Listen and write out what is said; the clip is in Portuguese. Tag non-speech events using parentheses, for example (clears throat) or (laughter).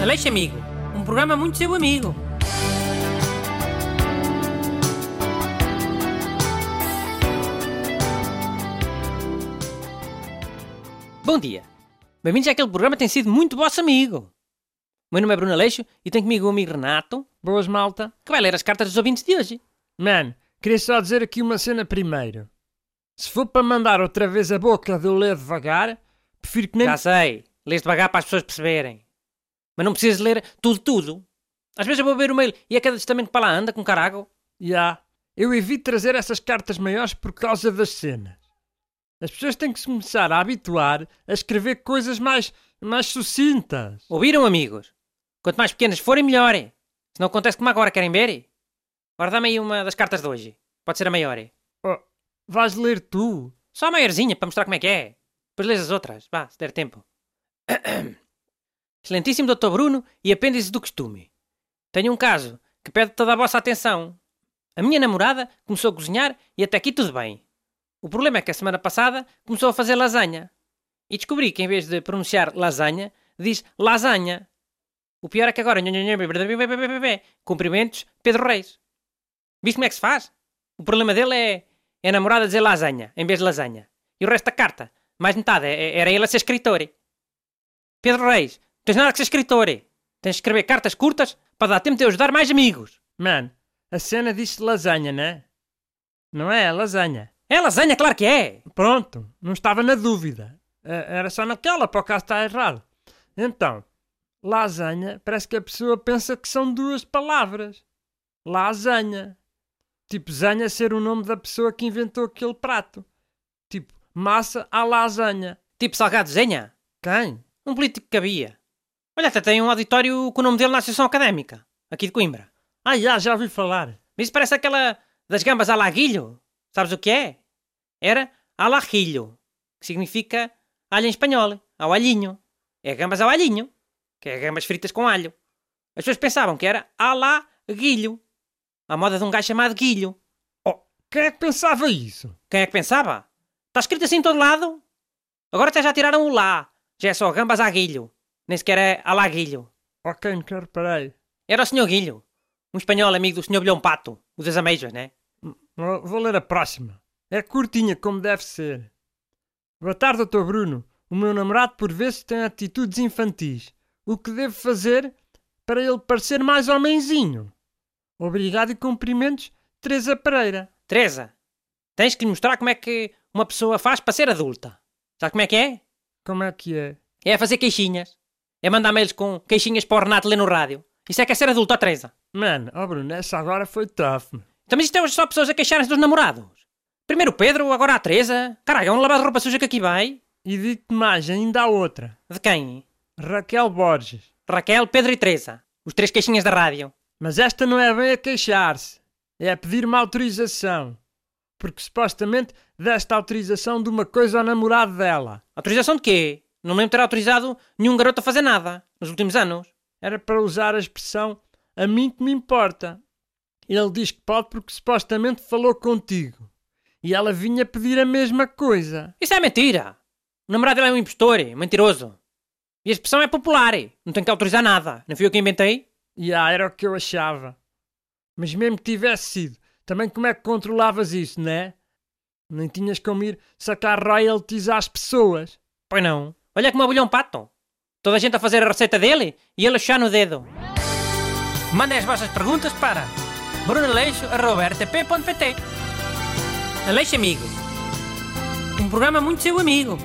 Aleixo Amigo, um programa muito seu amigo. Bom dia. Bem-vindos àquele programa que tem sido muito vosso amigo. O meu nome é Bruno Aleixo e tenho comigo o amigo Renato, Boas, malta. que vai ler as cartas dos ouvintes de hoje. Mano, queria só dizer aqui uma cena primeiro. Se for para mandar outra vez a boca de eu ler devagar, prefiro que nem... Já sei, lês devagar para as pessoas perceberem. Mas não precisas ler tudo, tudo. Às vezes eu vou ver o mail e é cada testamento que para lá anda com carago. Já. Eu evito trazer essas cartas maiores por causa das cenas. As pessoas têm que se começar a habituar a escrever coisas mais, mais sucintas. Ouviram, amigos? Quanto mais pequenas forem, melhor. Se não acontece como agora, querem ver? Agora dá-me aí uma das cartas de hoje. Pode ser a maior. Oh, vais ler tu? Só a maiorzinha, para mostrar como é que é. Depois lês as outras. Vá, se der tempo. (clears throat) Excelentíssimo Dr. Bruno e apêndice do costume. Tenho um caso que pede toda a vossa atenção. A minha namorada começou a cozinhar e até aqui tudo bem. O problema é que a semana passada começou a fazer lasanha. E descobri que em vez de pronunciar lasanha, diz lasanha. O pior é que agora... Cumprimentos, Pedro Reis. Viste como é que se faz? O problema dele é, é a namorada dizer lasanha em vez de lasanha. E o resto da carta, mais metade, é- era ele a ser escritor. Pedro Reis, tens nada que ser escritor. Tens de escrever cartas curtas para dar tempo de ajudar mais amigos. Mano, a cena diz lasanha, né? Não é? Lasanha. É lasanha, claro que é. Pronto, não estava na dúvida. Eh, Era só naquela, para o caso estar errado. Então, lasanha, parece que a pessoa pensa que são duas palavras. Lasanha. Tipo, zanha ser o nome da pessoa que inventou aquele prato. Tipo, massa à lasanha. Tipo Salgado Zenha. Quem? Um político que havia. Olha, até tem um auditório com o nome dele na Associação Académica. Aqui de Coimbra. Ah, já, já ouvi falar. Mas isso parece aquela das gambas alaguilho. Sabes o que é? Era alajilho, que significa alho em espanhol, ao alhinho. É gambas ao alhinho, que é gambas fritas com alho. As pessoas pensavam que era alaguilho, à moda de um gajo chamado Guilho. Oh, quem é que pensava isso? Quem é que pensava? Está escrito assim em todo lado. Agora até já tiraram o lá. Já é só gambas a guilho. Nem sequer é alaguilho. Ok, nunca reparei. Era o Sr. Guilho, um espanhol amigo do Sr. Bilhão Pato, o das ameijas, né? Vou vou ler a próxima. É curtinha, como deve ser. Boa tarde, Dr. Bruno. O meu namorado, por vezes, tem atitudes infantis. O que devo fazer para ele parecer mais homenzinho? Obrigado e cumprimentos, Teresa Pereira. Teresa, tens que lhe mostrar como é que uma pessoa faz para ser adulta. Sabe como é que é? Como é que é? É fazer queixinhas. É mandar mails com queixinhas para o Renato ler no rádio. Isso é que é ser adulto, ó Teresa. Mano, oh Bruno, essa agora foi tough. meu. Então, mas isto é só pessoas a queixarem-se dos namorados. Primeiro o Pedro, agora a Teresa. Caralho, é um lavado de roupa suja que aqui vai. E digo-te mais, ainda há outra. De quem? Raquel Borges. Raquel, Pedro e Teresa. Os três queixinhas da rádio. Mas esta não é bem a queixar-se. É a pedir uma autorização. Porque supostamente deste autorização de uma coisa ao namorado dela. Autorização de quê? Não me lembro de ter autorizado nenhum garoto a fazer nada nos últimos anos. Era para usar a expressão a mim que me importa. Ele diz que pode porque supostamente falou contigo. E ela vinha pedir a mesma coisa. Isso é mentira. O namorado dele é um impostor, mentiroso. E a expressão é popular. Não tem que autorizar nada. Não fui eu que inventei? E ah, era o que eu achava. Mas mesmo que tivesse sido, também como é que controlavas isso, né? Nem tinhas como ir sacar royalties às pessoas. Pois não. Olha como abulhou um pato. Toda a gente a fazer a receita dele e ele chuchar no dedo. Mandem as vossas perguntas para brunaleixo.rtp.pt Aleixo Amigo. Um programa muito seu amigo.